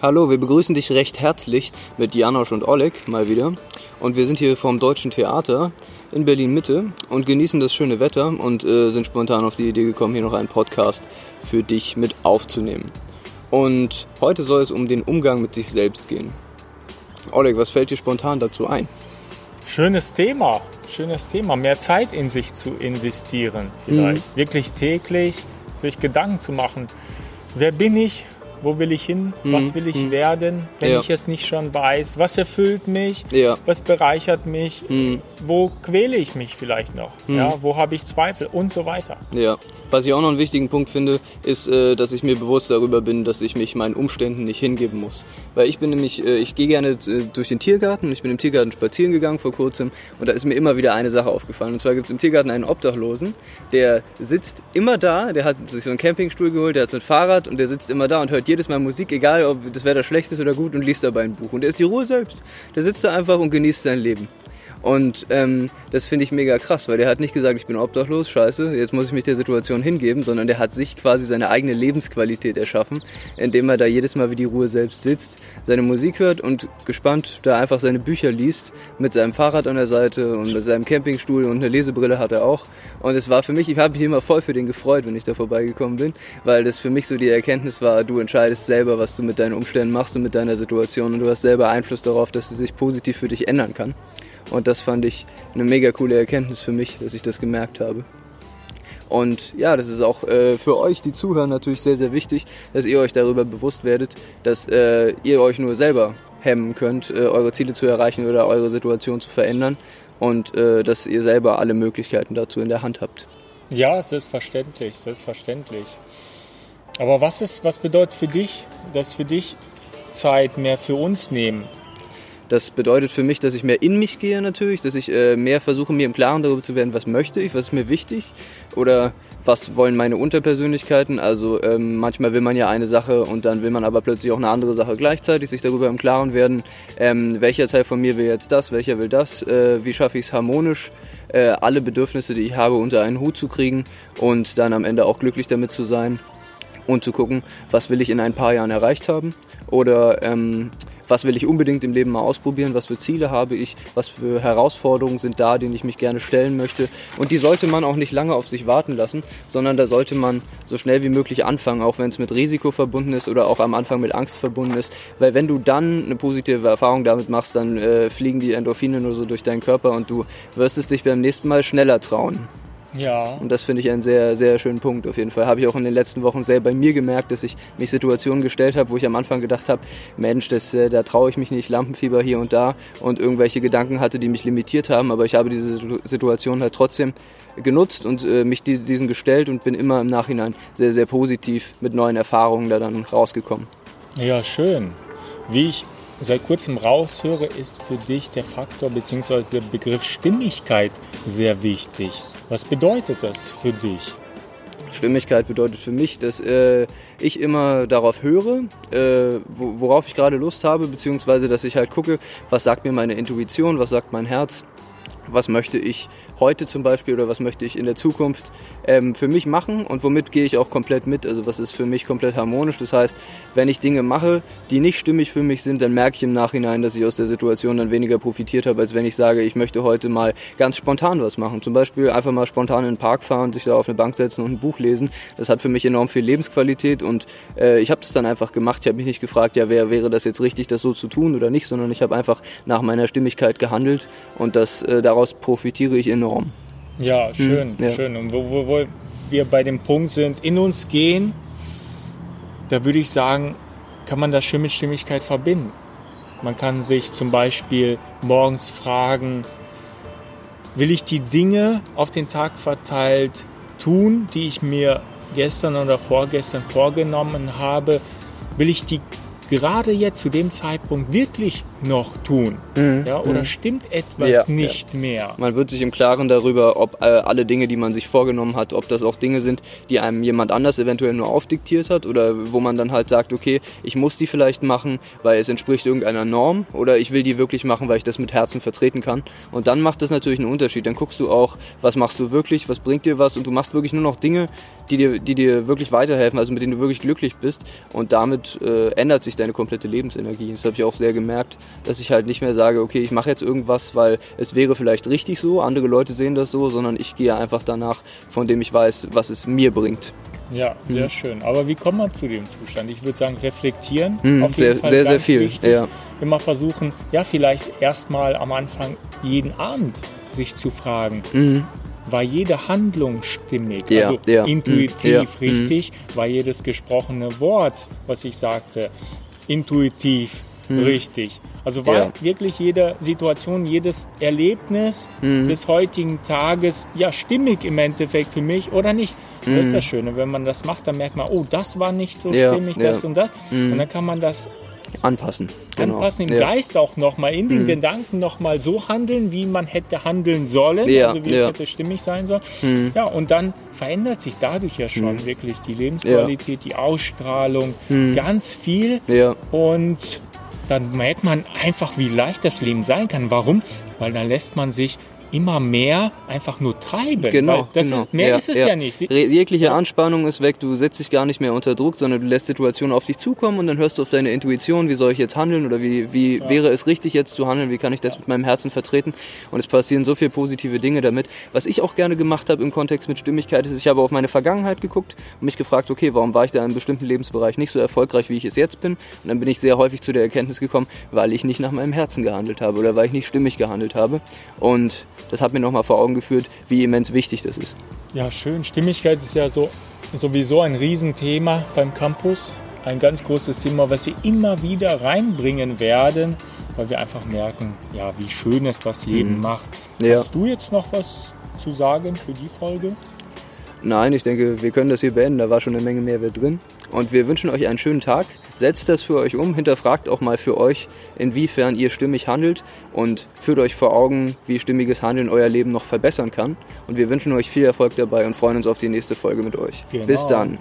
Hallo, wir begrüßen dich recht herzlich mit Janosch und Oleg mal wieder. Und wir sind hier vom Deutschen Theater in Berlin Mitte und genießen das schöne Wetter und äh, sind spontan auf die Idee gekommen, hier noch einen Podcast für dich mit aufzunehmen. Und heute soll es um den Umgang mit sich selbst gehen. Oleg, was fällt dir spontan dazu ein? Schönes Thema, schönes Thema. Mehr Zeit in sich zu investieren, vielleicht. Mhm. Wirklich täglich sich Gedanken zu machen. Wer bin ich? Wo will ich hin? Mhm. Was will ich mhm. werden, wenn ja. ich es nicht schon weiß? Was erfüllt mich? Ja. Was bereichert mich? Mhm. Wo quäle ich mich vielleicht noch? Mhm. Ja, wo habe ich Zweifel? Und so weiter. Ja. Was ich auch noch einen wichtigen Punkt finde, ist, äh, dass ich mir bewusst darüber bin, dass ich mich meinen Umständen nicht hingeben muss. Weil ich bin nämlich, äh, ich gehe gerne äh, durch den Tiergarten. Ich bin im Tiergarten spazieren gegangen vor kurzem und da ist mir immer wieder eine Sache aufgefallen. Und zwar gibt es im Tiergarten einen Obdachlosen, der sitzt immer da, der hat sich so einen Campingstuhl geholt, der hat so ein Fahrrad und der sitzt immer da und hört jedes Mal Musik, egal ob das Wetter schlecht ist oder gut und liest dabei ein Buch. Und er ist die Ruhe selbst. Der sitzt da einfach und genießt sein Leben. Und ähm, das finde ich mega krass, weil der hat nicht gesagt, ich bin obdachlos, scheiße, jetzt muss ich mich der Situation hingeben, sondern der hat sich quasi seine eigene Lebensqualität erschaffen, indem er da jedes Mal wie die Ruhe selbst sitzt, seine Musik hört und gespannt da einfach seine Bücher liest, mit seinem Fahrrad an der Seite und mit seinem Campingstuhl und eine Lesebrille hat er auch. Und es war für mich, ich habe mich immer voll für den gefreut, wenn ich da vorbeigekommen bin, weil das für mich so die Erkenntnis war, du entscheidest selber, was du mit deinen Umständen machst und mit deiner Situation und du hast selber Einfluss darauf, dass sie sich positiv für dich ändern kann. Und das fand ich eine mega coole Erkenntnis für mich, dass ich das gemerkt habe. Und ja, das ist auch äh, für euch, die zuhören, natürlich sehr, sehr wichtig, dass ihr euch darüber bewusst werdet, dass äh, ihr euch nur selber hemmen könnt, äh, eure Ziele zu erreichen oder eure Situation zu verändern und äh, dass ihr selber alle Möglichkeiten dazu in der Hand habt. Ja, selbstverständlich, selbstverständlich. Aber was ist, was bedeutet für dich, dass für dich Zeit mehr für uns nehmen? Das bedeutet für mich, dass ich mehr in mich gehe natürlich, dass ich äh, mehr versuche, mir im Klaren darüber zu werden, was möchte ich, was ist mir wichtig oder was wollen meine Unterpersönlichkeiten. Also ähm, manchmal will man ja eine Sache und dann will man aber plötzlich auch eine andere Sache gleichzeitig, sich darüber im Klaren werden, ähm, welcher Teil von mir will jetzt das, welcher will das, äh, wie schaffe ich es harmonisch, äh, alle Bedürfnisse, die ich habe, unter einen Hut zu kriegen und dann am Ende auch glücklich damit zu sein und zu gucken, was will ich in ein paar Jahren erreicht haben oder ähm, was will ich unbedingt im Leben mal ausprobieren, was für Ziele habe ich, was für Herausforderungen sind da, denen ich mich gerne stellen möchte. Und die sollte man auch nicht lange auf sich warten lassen, sondern da sollte man so schnell wie möglich anfangen, auch wenn es mit Risiko verbunden ist oder auch am Anfang mit Angst verbunden ist. Weil wenn du dann eine positive Erfahrung damit machst, dann äh, fliegen die Endorphine nur so durch deinen Körper und du wirst es dich beim nächsten Mal schneller trauen. Ja. Und das finde ich einen sehr, sehr schönen Punkt auf jeden Fall. Habe ich auch in den letzten Wochen sehr bei mir gemerkt, dass ich mich Situationen gestellt habe, wo ich am Anfang gedacht habe, Mensch, das, äh, da traue ich mich nicht, Lampenfieber hier und da und irgendwelche Gedanken hatte, die mich limitiert haben. Aber ich habe diese Situation halt trotzdem genutzt und äh, mich diesen gestellt und bin immer im Nachhinein sehr, sehr positiv mit neuen Erfahrungen da dann rausgekommen. Ja, schön. Wie ich seit kurzem raushöre, ist für dich der Faktor bzw. der Begriff Stimmigkeit sehr wichtig. Was bedeutet das für dich? Stimmigkeit bedeutet für mich, dass äh, ich immer darauf höre, äh, worauf ich gerade Lust habe, beziehungsweise dass ich halt gucke, was sagt mir meine Intuition, was sagt mein Herz, was möchte ich heute zum Beispiel oder was möchte ich in der Zukunft ähm, für mich machen und womit gehe ich auch komplett mit. Also was ist für mich komplett harmonisch. Das heißt, wenn ich Dinge mache, die nicht stimmig für mich sind, dann merke ich im Nachhinein, dass ich aus der Situation dann weniger profitiert habe, als wenn ich sage, ich möchte heute mal ganz spontan was machen. Zum Beispiel einfach mal spontan in den Park fahren, sich da auf eine Bank setzen und ein Buch lesen. Das hat für mich enorm viel Lebensqualität und äh, ich habe das dann einfach gemacht. Ich habe mich nicht gefragt, ja, wer wäre das jetzt richtig, das so zu tun oder nicht, sondern ich habe einfach nach meiner Stimmigkeit gehandelt und das äh, daraus profitiere ich enorm. Ja, hm, schön, hm, ja. schön. Und wo, wo, wo wir bei dem Punkt sind, in uns gehen, da würde ich sagen, kann man das schön mit Stimmigkeit verbinden. Man kann sich zum Beispiel morgens fragen, will ich die Dinge auf den Tag verteilt tun, die ich mir gestern oder vorgestern vorgenommen habe? Will ich die gerade jetzt zu dem Zeitpunkt wirklich noch tun? Mhm. Ja, oder stimmt etwas Ja, nicht mehr? Man wird sich im Klaren darüber, ob äh, alle Dinge, die man sich vorgenommen hat, ob das auch Dinge sind, die einem jemand anders eventuell nur aufdiktiert hat oder wo man dann halt sagt, okay, ich muss die vielleicht machen, weil es entspricht irgendeiner Norm oder ich will die wirklich machen, weil ich das mit Herzen vertreten kann. Und dann macht das natürlich einen Unterschied. Dann guckst du auch, was machst du wirklich, was bringt dir was und du machst wirklich nur noch Dinge, die dir, die dir wirklich weiterhelfen, also mit denen du wirklich glücklich bist. Und damit äh, ändert sich deine komplette Lebensenergie. Das habe ich auch sehr gemerkt, dass ich halt nicht mehr sage, okay, ich mache jetzt irgendwas, weil es wäre vielleicht richtig so, andere Leute sehen das so, sondern ich gehe einfach danach, von dem ich weiß, was es mir bringt. Ja, sehr schön. Aber wie kommt man zu dem Zustand? Ich würde sagen, reflektieren. Mhm, auf jeden sehr, Fall sehr, sehr viel, Wichtig. ja. Immer versuchen, ja, vielleicht erstmal am Anfang jeden Abend sich zu fragen, Mhm. war jede Handlung stimmig, Ja, also ja, intuitiv mhm, ja, richtig, war jedes gesprochene Wort, was ich sagte, intuitiv richtig. Also war Mhm. Ja. wirklich jede Situation, jedes Erlebnis Mhm. des heutigen Tages ja stimmig im Endeffekt für mich oder nicht. Das ist das Schöne, wenn man das macht, dann merkt man, oh, das war nicht so Mhm. Ja, stimmig, das und das. Mhm. Und dann kann man das Anpassen. Genau. anpassen im ja. Mhm. Geist auch nochmal, in den Gedanken nochmal so handeln, wie man hätte handeln sollen, Ja, also wie ja. es hätte stimmig sein sollen. Mhm. Ja, und dann verändert sich dadurch ja schon wirklich die Lebensqualität, die Ausstrahlung, Mhm. ganz viel. Ja, Und dann merkt man einfach, wie leicht das Leben sein kann. Warum? Weil dann lässt man sich immer mehr einfach nur treiben. Genau, genau. Ist, mehr Ja, ist es ja. ja, nicht. Re- Jegliche Anspannung ist weg, du setzt dich gar nicht mehr unter Druck, sondern du lässt Situationen auf dich zukommen und dann hörst du auf deine Intuition, wie soll ich jetzt handeln oder wie, wie wäre es richtig jetzt zu handeln, wie kann ich das mit meinem Herzen vertreten und es passieren so viele positive Dinge damit. Was ich auch gerne gemacht habe im Kontext mit Stimmigkeit ist, ich habe auf meine Vergangenheit geguckt und mich gefragt, okay, warum war ich da in einem bestimmten Lebensbereich nicht so erfolgreich, wie ich es jetzt bin und dann bin ich sehr häufig zu der Erkenntnis gekommen, weil ich nicht nach meinem Herzen gehandelt habe oder weil ich nicht stimmig gehandelt habe und das hat mir nochmal vor Augen geführt, wie immens wichtig das ist. Ja, schön. Stimmigkeit ist ja so sowieso ein Riesenthema beim Campus. Ein ganz großes Thema, was wir immer wieder reinbringen werden, weil wir einfach merken, ja, wie schön es das Leben macht. Mhm. Ja. Hast du jetzt noch was zu sagen für die Folge? Nein, ich denke, wir können das hier beenden. Da war schon eine Menge Mehrwert drin. Und wir wünschen euch einen schönen Tag. Setzt das für euch um, hinterfragt auch mal für euch, inwiefern ihr stimmig handelt und führt euch vor Augen, wie stimmiges Handeln euer Leben noch verbessern kann. Und wir wünschen euch viel Erfolg dabei und freuen uns auf die nächste Folge mit euch. Genau. Bis dann.